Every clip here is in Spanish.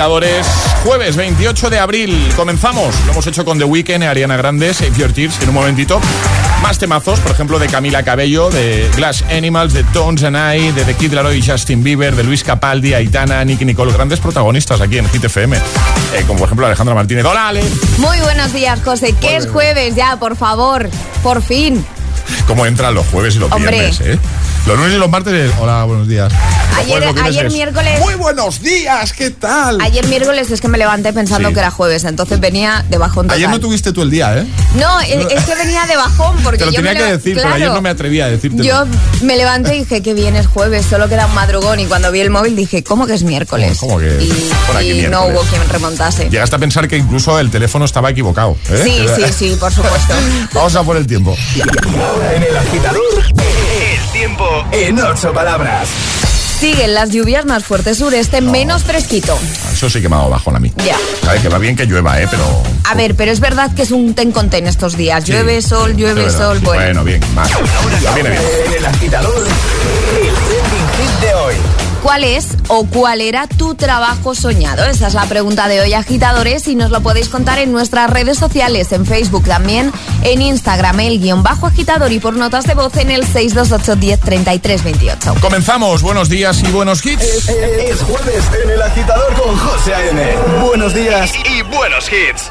agitadores. Jueves 28 de abril. Comenzamos. Lo hemos hecho con The Weeknd, Ariana Grande, Save Your Tears, en un momentito. Más temazos, por ejemplo, de Camila Cabello, de Glass Animals, de Tones and I, de The Kid Laroi Justin Bieber, de Luis Capaldi, Aitana, Nicky Nicole. Grandes protagonistas aquí en Hit FM. Eh, como por ejemplo Alejandra Martínez. ¡Hola, Ale! Muy buenos días, José. Que es jueves ya, por favor. Por fin. ¿Cómo entran los jueves y los Hombre. viernes, eh? Los lunes y los martes es, hola, buenos días. Ayer- jueves, ayer es, miércoles- Muy buenos días, ¿qué tal? Ayer miércoles es que me levanté pensando Sí. que era jueves, entonces venía de bajón total. Ayer no tuviste tú el día, ¿eh? No, es que venía de bajón porque Te lo yo tenía me que decir, pero ayer no me atrevía a decírtelo. Yo me levanté y dije que bien es jueves, solo queda un madrugón y cuando vi el móvil dije, ¿cómo que es miércoles? ¿Cómo que y por aquí y no hubo quien remontase. Llegaste a pensar que incluso el teléfono estaba equivocado. ¿eh? Sí, sí, sí, por supuesto. Vamos a por el tiempo. Ahora en el agitador, tiempo en ocho palabras. Siguen las lluvias más fuertes sureste, menos fresquito. Eso sí que me ha dado bajón a mí. Ya. Que va bien que llueva, ¿eh? Pero. A ver, pero es verdad que es un ten con ten estos días. Sí, Llueve, sol, llueve, verdad. sol. Bueno. Bueno, bien, más. Ya viene bien. En el agitador, el trending hit de hoy. ¿Cuál es o cuál era tu trabajo soñado? Esa es la pregunta de hoy, agitadores, y nos lo podéis contar en nuestras redes sociales, en Facebook también, en Instagram, el guion bajo agitador y por notas de voz en el 628 10 33 28. Comenzamos, buenos días y buenos hits. Es, es- es jueves en el agitador con José A.M. Buenos días y buenos hits.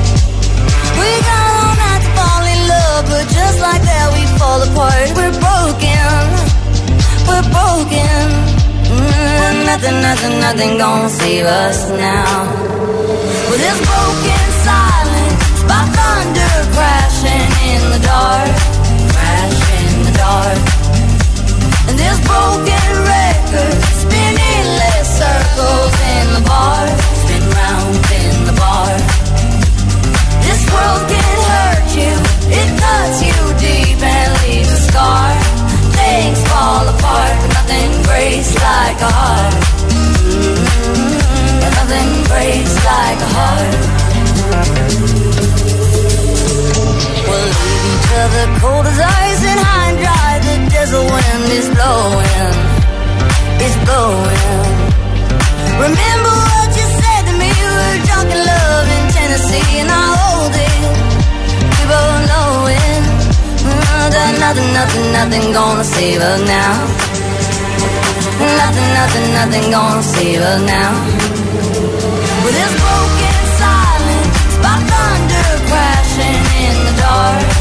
But just like that we fall apart. We're broken, we're broken. Mm, nothing, nothing, nothing gonna save us now. With this broken silence, by thunder crashing in the dark, crash in the dark. And this broken record spinning less circles in the bar, spin round in the bar. This world can you, it cuts you deep and leaves a scar. Things fall apart, but nothing breaks like a heart. Nothing breaks like a heart. We'll each other cold as ice and high and dry. The desert wind is blowing, blowing. Remember what you said to me? We were drunk in love in Tennessee, and I hold it. We both know it. Mm, that nothing, nothing, nothing gonna save us now. Nothing, nothing, nothing gonna save us now. With this broken silence, by thunder crashing in the dark,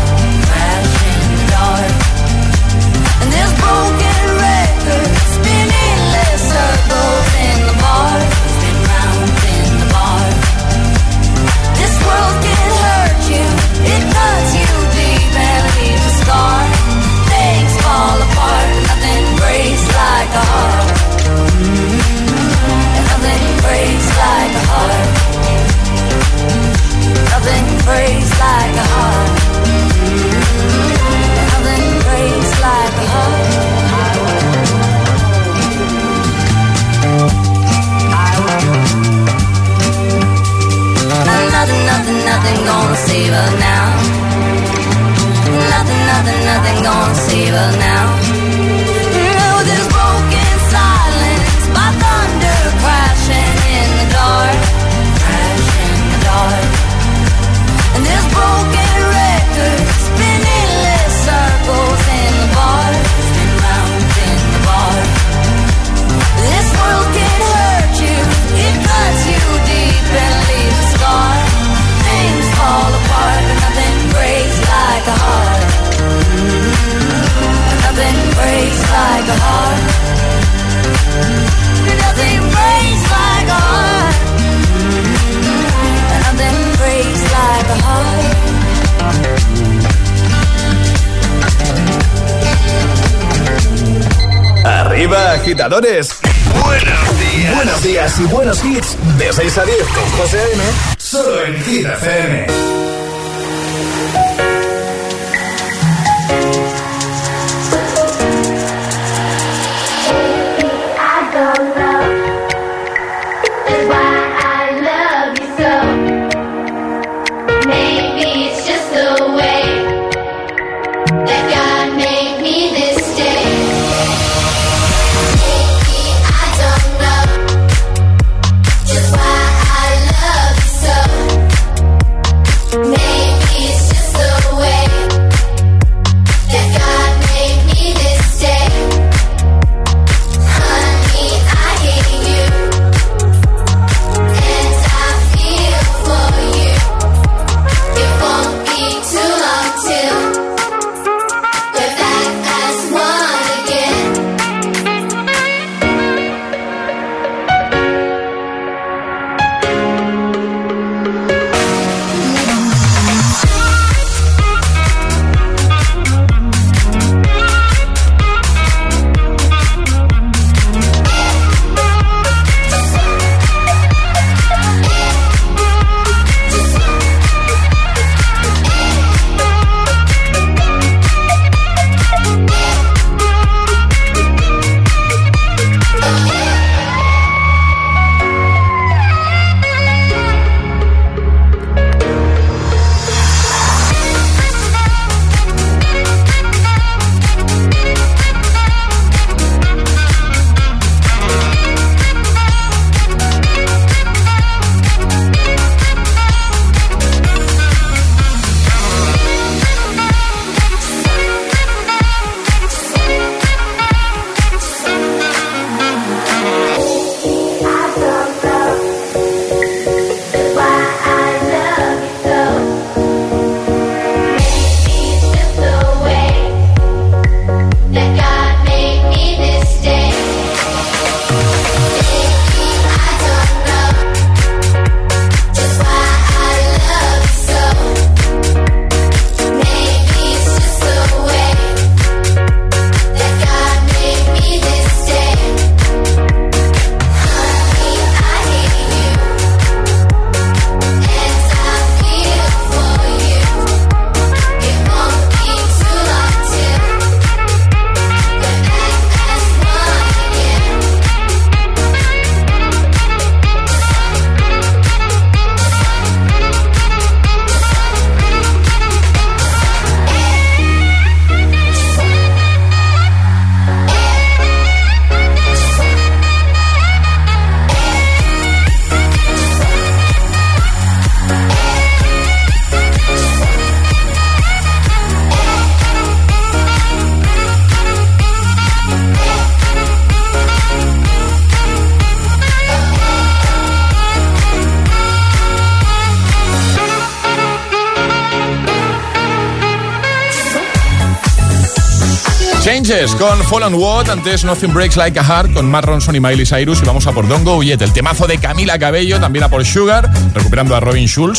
Con Fall on What, antes Nothing Breaks Like a Heart con Matt Ronson y Miley Cyrus y vamos a por Don't Go Yet, el temazo de Camila Cabello, también a por Sugar, recuperando a Robin Schulz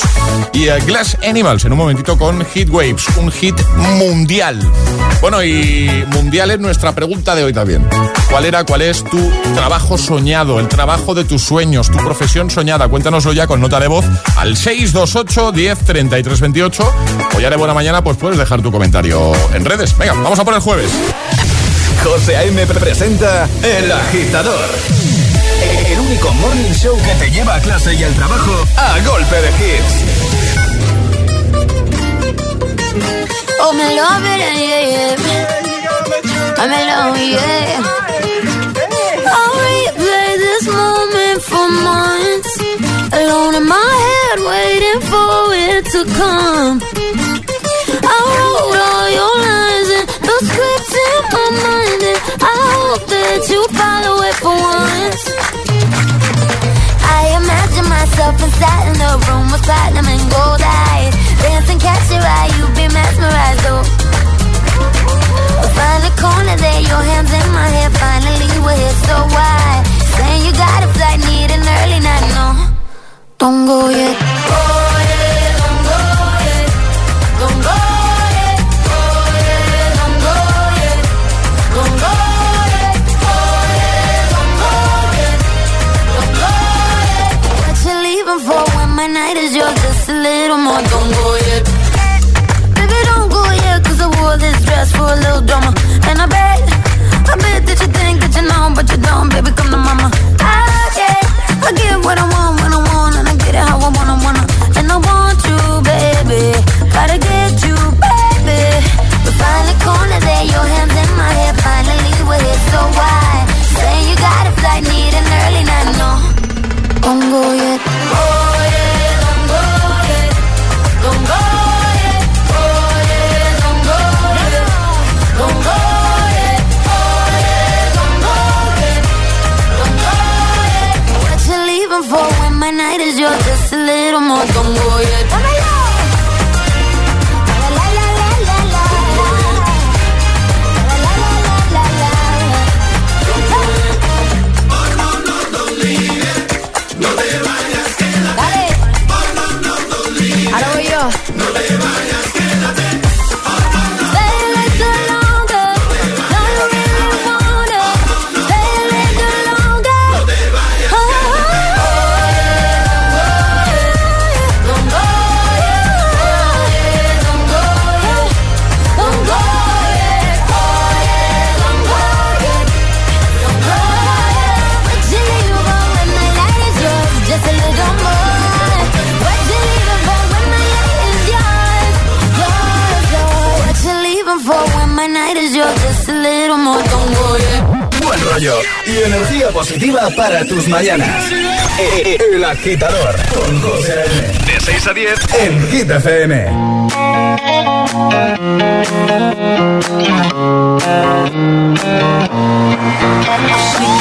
y a Glass Animals en un momentito con Heat Waves, un hit mundial. Bueno, y mundial es nuestra pregunta de hoy también. ¿Cuál era, cuál es tu trabajo soñado, el trabajo de tus sueños, tu profesión soñada? Cuéntanoslo ya con nota de voz al 628 10 33 28 o ya de buena mañana pues puedes dejar tu comentario en redes. Venga, vamos a por el jueves. José A.M. presenta El Agitador. El único morning show que te lleva a clase y al trabajo a golpe de hits. Oh, me love it, yeah, yeah. I'm alone, yeah. I'll replay this moment for months. Alone in my head, waiting for it to come. I wrote all your lines platinum and gold eyes. Dancing, catch your eye, you be mesmerized, oh. Find a corner there, your hands in my hair. Finally, we're here, so why? Saying you got a flight, need an early night, no. Don't go yet. Oh, positiva para tus mañanas. E- e- El Agitador con José. De 6 a 10 en Hit FM. She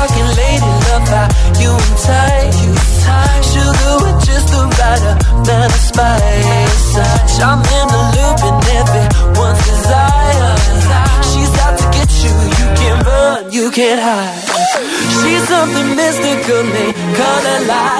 Talking calculated love how you entice Sugar with just the right amount of spice. I'm in the loop and everyone's desire. She's out to get you, you can't run, you can't hide. She's something mystical, they call her light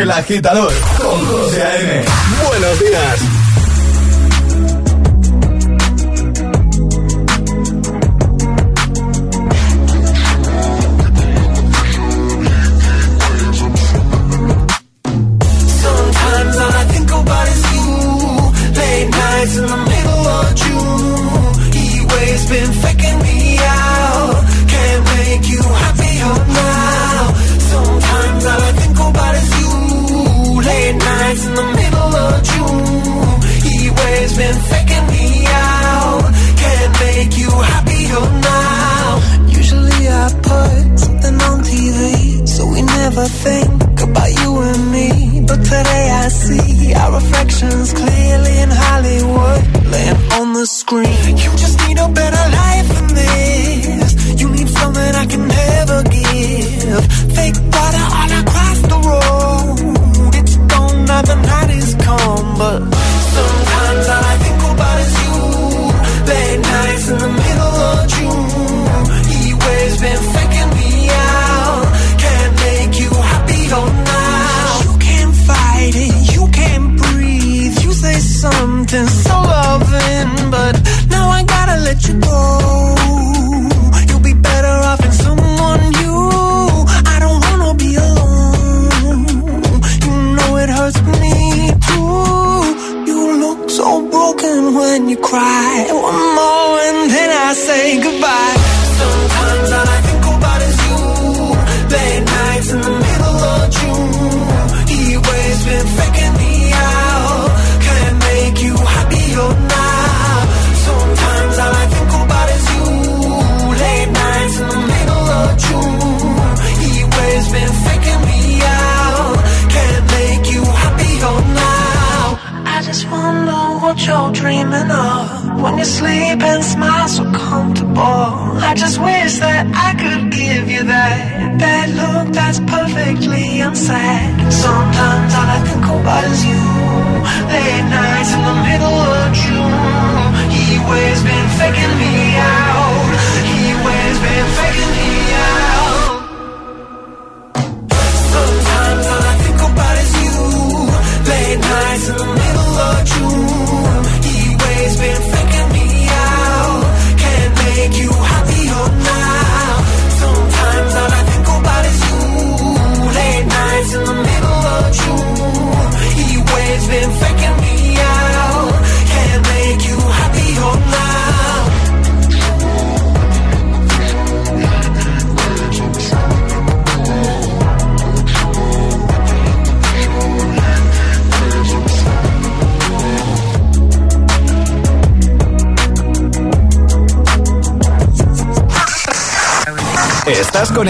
El agitador con José A.M. Buenos días.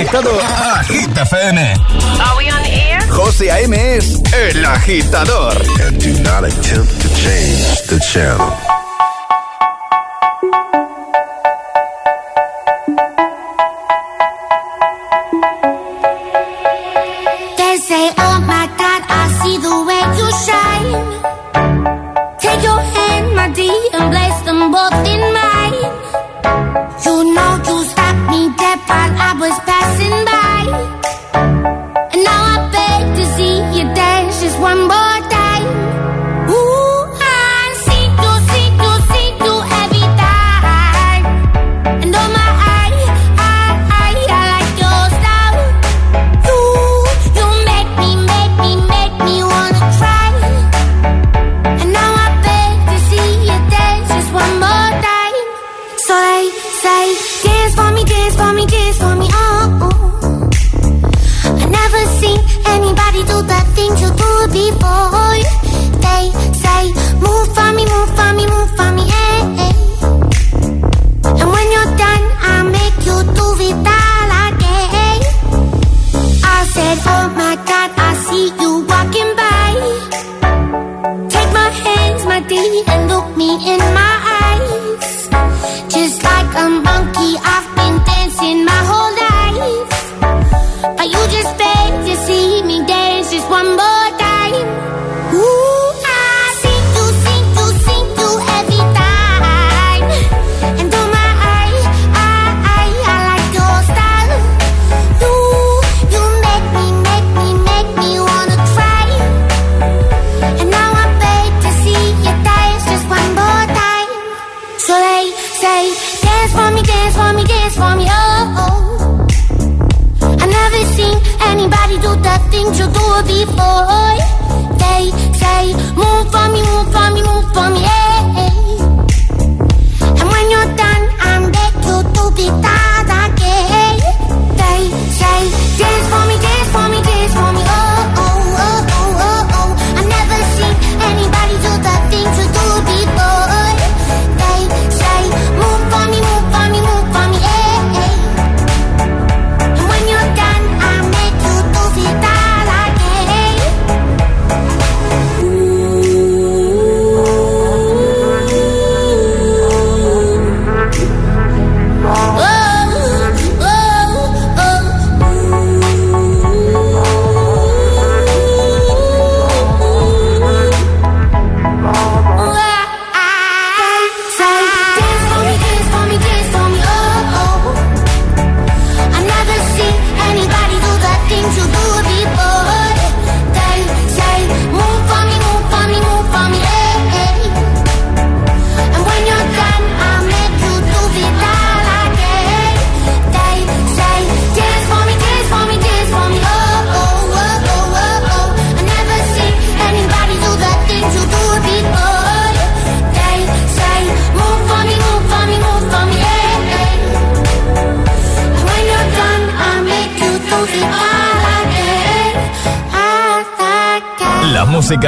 conectado a Hit FM. Are we on air? José A.M. es el agitador. And do not attempt to change the channel.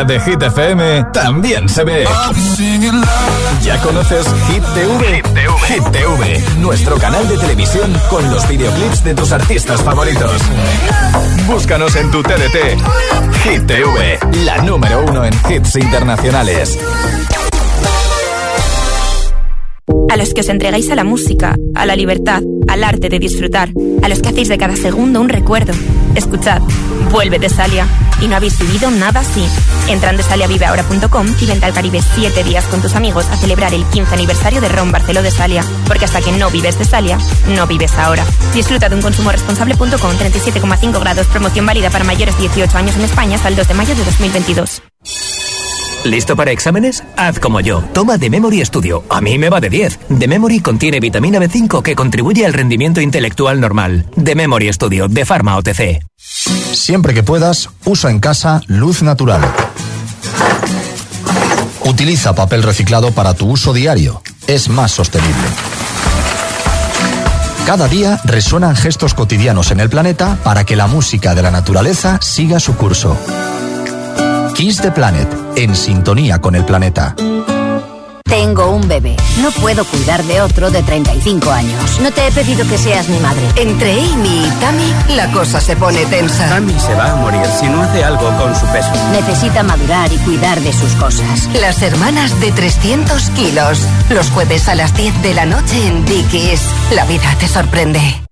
De Hit FM también se ve. ¿Ya conoces Hit TV? Hit TV, nuestro canal de televisión con los videoclips de tus artistas favoritos. Búscanos en tu TDT. Hit TV, la número uno en hits internacionales. A los que os entregáis a la música, a la libertad, al arte de disfrutar, a los que hacéis de cada segundo un recuerdo. Escuchad, vuelve de Salia. Y no habéis vivido nada así. Entra en desaliaviveahora.com y vente al Caribe 7 días con tus amigos a celebrar el 15 aniversario de Ron Barceló de Salia. Porque hasta que no vives de Salia, no vives ahora. Disfruta de un consumo responsable.com 37,5 grados. Promoción válida para mayores de 18 años en España hasta el 2 de mayo de 2022. ¿Listo para exámenes? Haz como yo. Toma The Memory Studio. A mí me va de 10. The Memory contiene vitamina B5 que contribuye al rendimiento intelectual normal. The Memory Studio de Pharma OTC. Siempre que puedas, usa en casa luz natural. Utiliza papel reciclado para tu uso diario. Es más sostenible. Cada día resuenan gestos cotidianos en el planeta para que la música de la naturaleza siga su curso. Kiss the Planet, en sintonía con el planeta. Tengo un bebé. No puedo cuidar de otro de 35 años. No te he pedido que seas mi madre. Entre Amy y Tammy, la cosa se pone tensa. Tammy se va a morir si no hace algo con su peso. Necesita madurar y cuidar de sus cosas. Las hermanas de 300 kilos. Los jueves a las 10 de la noche en Dickies. La vida te sorprende.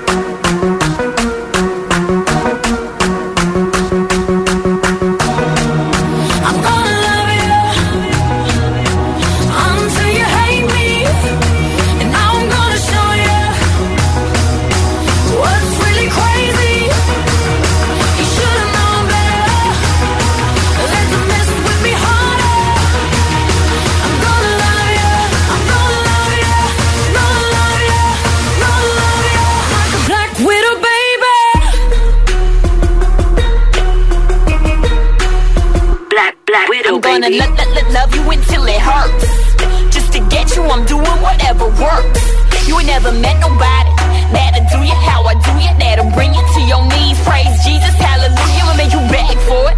Gonna lo- lo- lo- love you until it hurts. Just to get you, I'm doing whatever works. You ain't never met nobody. That'll do you how I do you. That'll bring you to your knees. Praise Jesus, hallelujah. I'll make you beg for it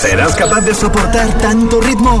¿Serás capaz de soportar tanto ritmo?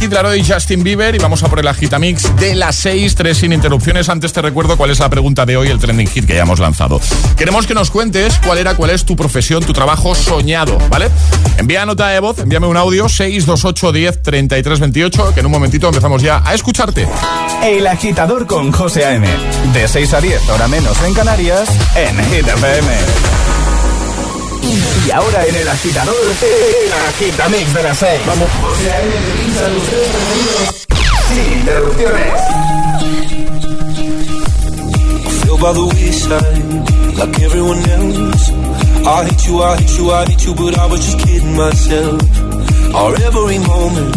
Kid Laroi y Justin Bieber y vamos a por el agitamix de las 6, 3 sin interrupciones. Antes te recuerdo cuál es la pregunta de hoy, el trending hit que ya hemos lanzado. Queremos que nos cuentes cuál era, cuál es tu profesión, tu trabajo soñado, ¿vale? Envía nota de voz, envíame un audio 628 10 33 28, que en un momentito empezamos ya a escucharte. El agitador con José A.M. De 6 a 10, hora menos en Canarias, en Hit FM. Y ahora en el agitador, el agitamix de las 6. Vamos. José A.M. Sin interrupciones. by the wayside, like everyone else. I hate you, I hate you, I hate you, but I was just kidding myself. Our every moment,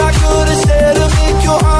I could've said to make your heart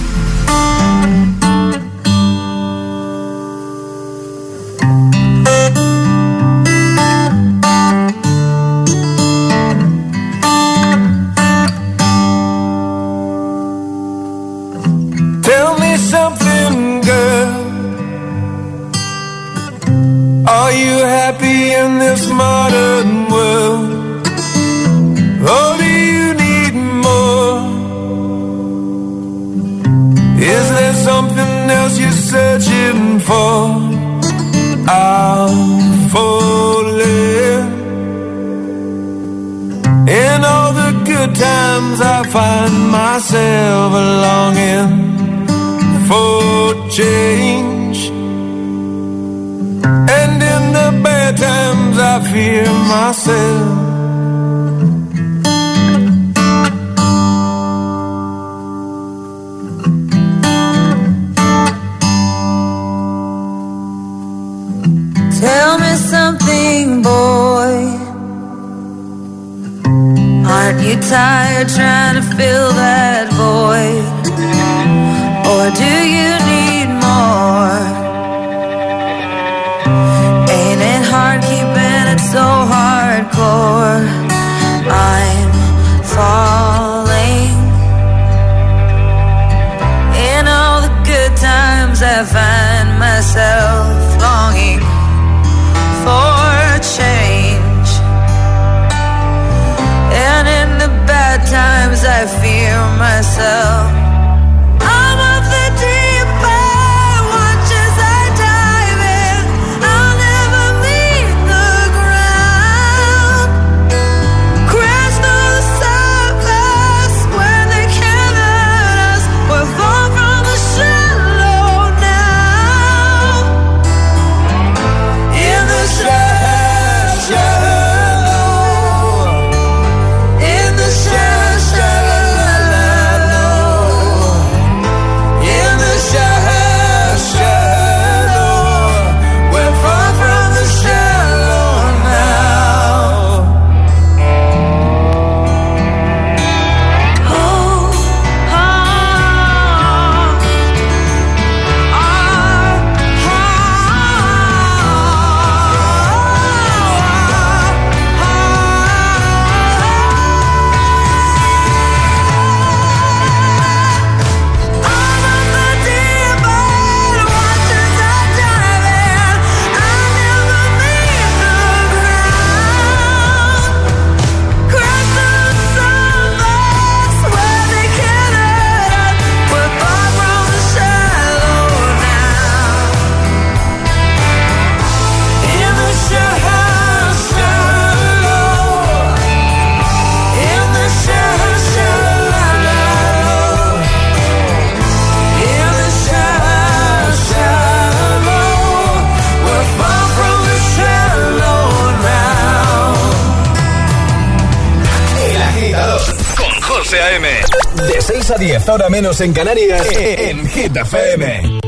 a 10, ahora menos en Canarias, e, e, en Hit FM.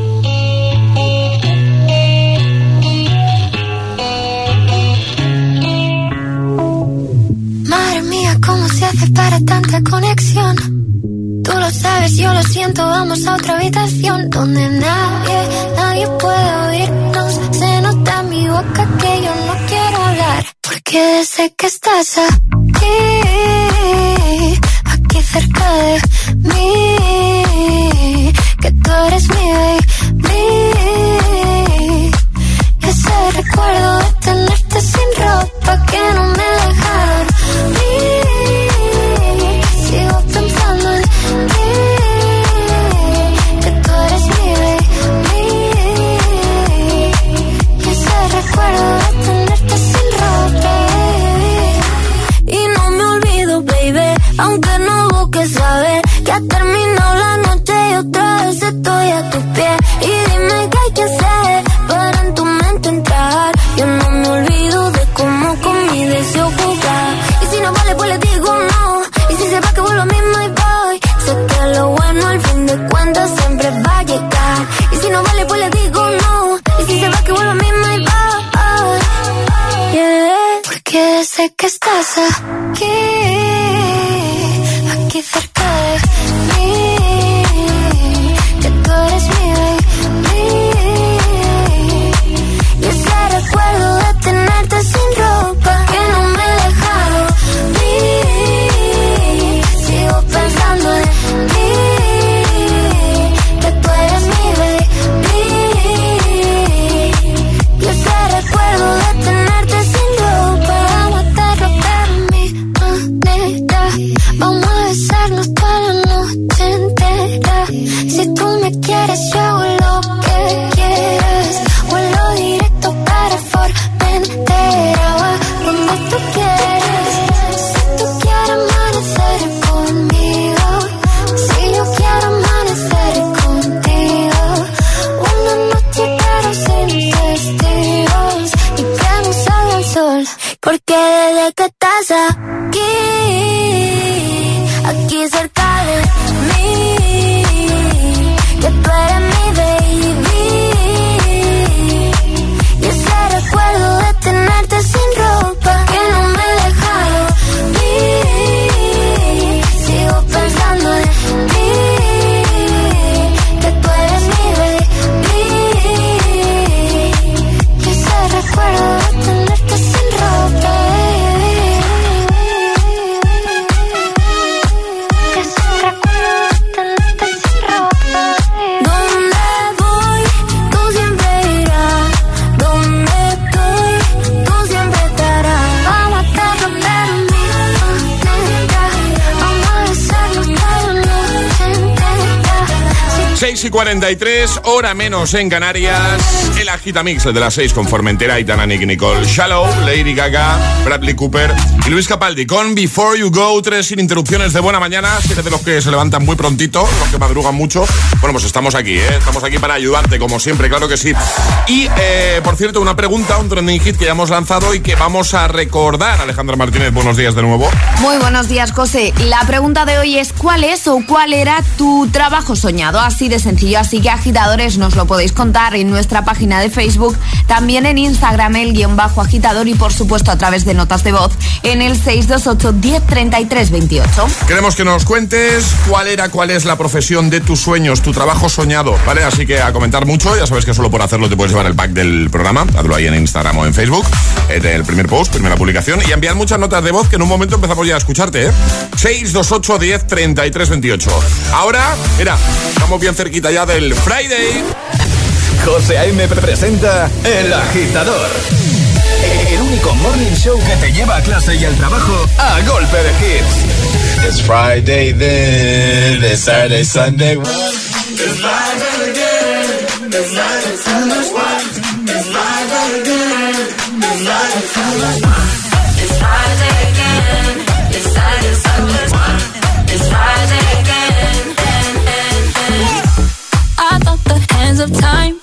Madre mía, ¿cómo se hace para tanta conexión? Tú lo sabes, yo lo siento, vamos a otra habitación donde nadie, nadie puede oírnos. Se nota en mi boca que yo no quiero hablar, porque sé que estás aquí. Menos en Canarias. Agitamix, el de las 6 con Formentera, Aitana, Nick Nicole, Shallow, Lady Gaga, Bradley Cooper y Luis Capaldi con Before You Go, tres sin interrupciones de buena mañana, siete de los que se levantan muy prontito, los que madrugan mucho. Bueno, pues estamos aquí, ¿eh? Estamos aquí para ayudarte, como siempre, claro que sí. Y, eh, por cierto, una pregunta, un trending hit que ya hemos lanzado y que vamos a recordar. Alejandra Martínez, buenos días de nuevo. Muy buenos días, José. La pregunta de hoy es ¿cuál es o cuál era tu trabajo soñado? Así de sencillo, así que agitadores nos lo podéis contar en nuestra página de Facebook, también en Instagram el guion bajo agitador y por supuesto a través de notas de voz en el 628 1033 28. Queremos que nos cuentes cuál era, cuál es la profesión de tus sueños, tu trabajo soñado, ¿vale? Así que a comentar mucho, ya sabes que solo por hacerlo te puedes llevar el pack del programa, hazlo ahí en Instagram o en Facebook, en el primer post, primera publicación y enviar muchas notas de voz que en un momento empezamos ya a escucharte, ¿eh? 628 10 33 28. Ahora, mira, estamos bien cerquita ya del Friday. José A.M. presenta El Agitador. El único morning show que te lleva a clase y al trabajo a golpe de hits. It's Friday then, it's Saturday, Sunday. It's Friday again. It's Friday, Sunday. It's Friday again. It's Friday, Sunday. It's Friday again. It's Saturday, Sunday. It's Friday again. I thought the hands of time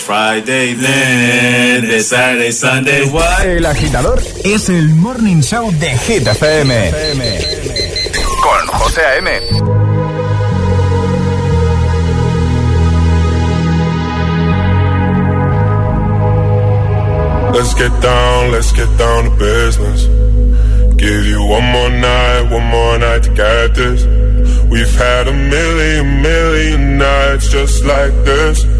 It's Friday then, it's Saturday, Sunday, what? El Agitador es el morning show de Hit FM. Con José A.M. Let's get down, let's get down to business. Give you one more night, one more night to get this. We've had a million, million nights just like this.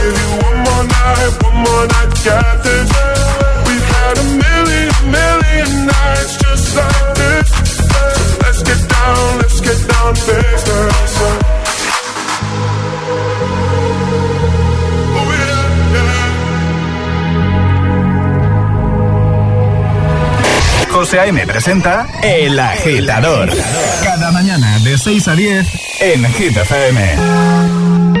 Give you a. José A.M. presenta El Agitador. Cada mañana de 6 a 10 en Hit FM.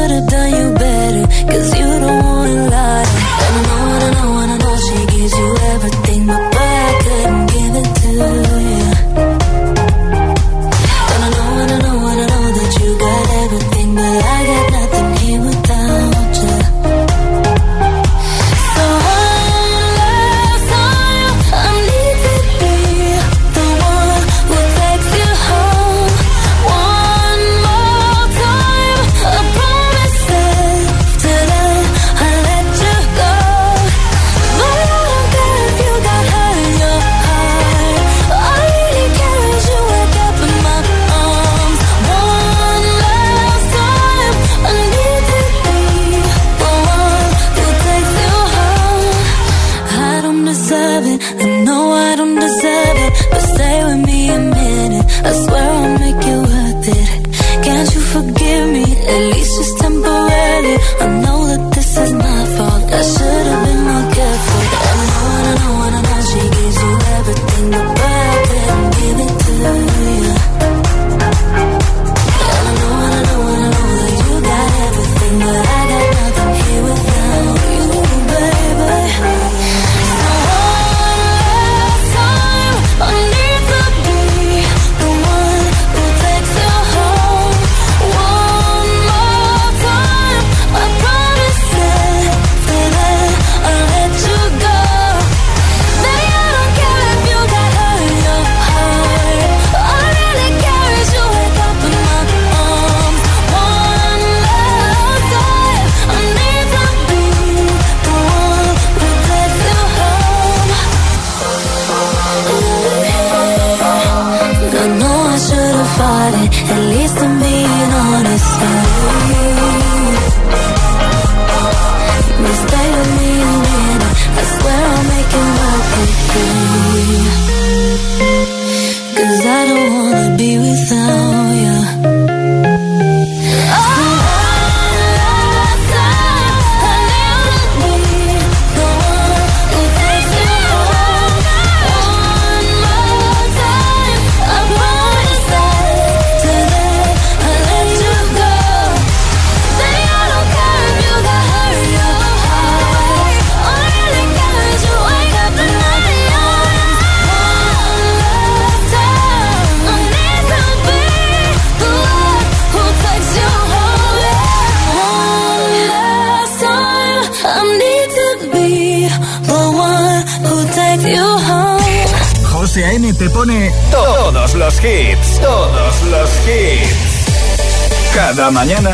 Mañana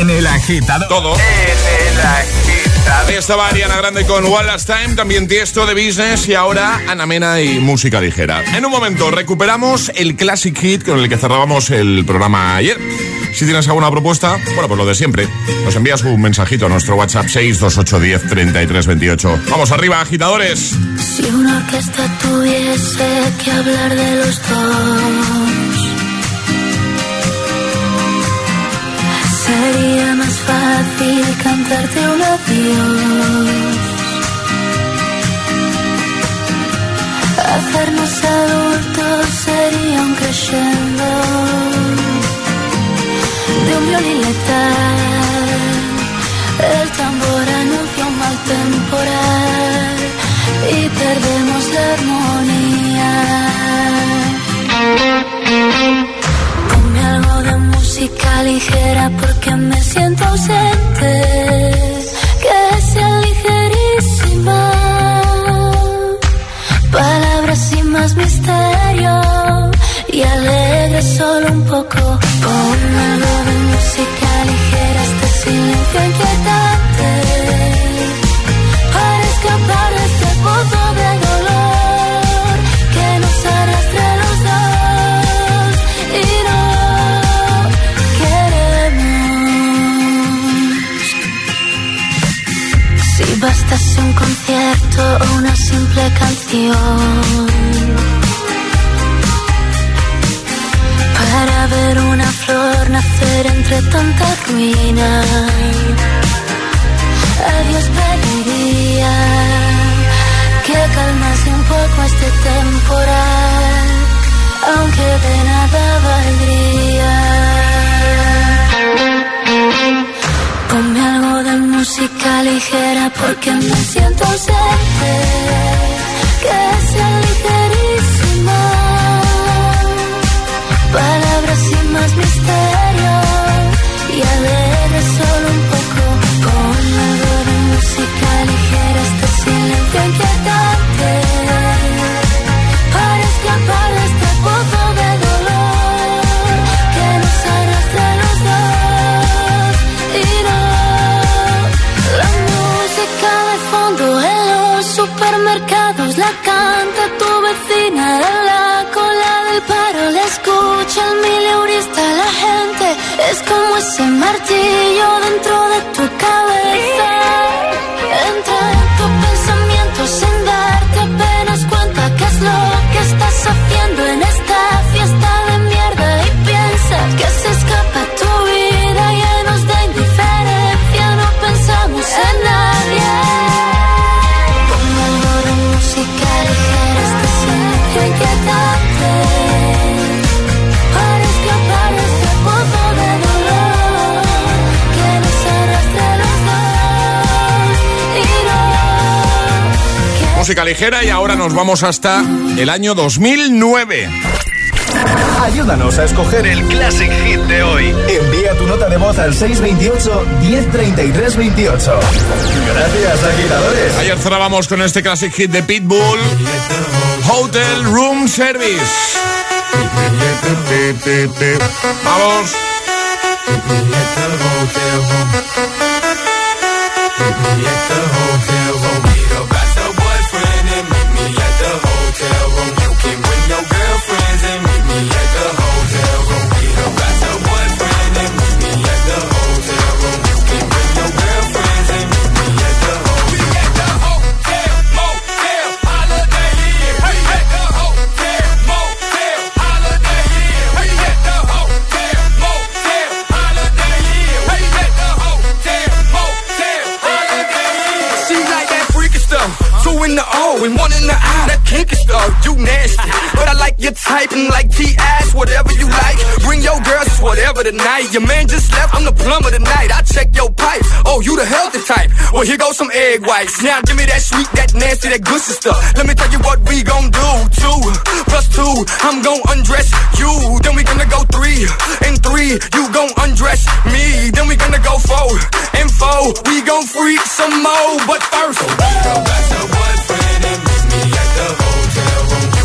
en el agitador. Todo. En el agitador. Ahí estaba Ariana Grande con One Last Time, también Tiesto de Business y ahora Ana Mena y música ligera. En un momento recuperamos el classic hit con el que cerrábamos el programa ayer. Si tienes alguna propuesta, bueno, pues lo de siempre. Nos envías un mensajito a nuestro WhatsApp 628103328. Vamos arriba, agitadores. Si una orquesta tuviese que hablar de los dos, sería más fácil cantarte un adiós. Hacernos adultos sería un crescendo de un violín letal. El tambor anuncia un mal temporal y perdemos la armonía. De música ligera porque me siento ausente. Que sea ligerísima. Palabras sin más misterio y alegre solo un poco. Ponme algo de quên ai Música ligera y ahora nos vamos hasta el año 2009. Ayúdanos a escoger el Classic Hit de hoy. Envía tu nota de voz al 628 1033 28. Gracias, agitadores. Ayer cerrábamos con este Classic Hit de Pitbull, Hotel Room Service. Vamos. Kinky stuff, you nasty. But I like your type and like T-ass, whatever you like. Bring your girls, it's whatever tonight. Your man just left, I'm the plumber tonight. I check your pipe. Oh, you the healthy type. Well, here goes some egg whites. Now give me that sweet, that nasty, that good stuff. Let me tell you what we gon' do. Two plus two, I'm gon' undress you. Then we gonna go three and three. You gon' undress me. Then we gonna go four and four. We gon' freak some more. But first, me at the hotel room.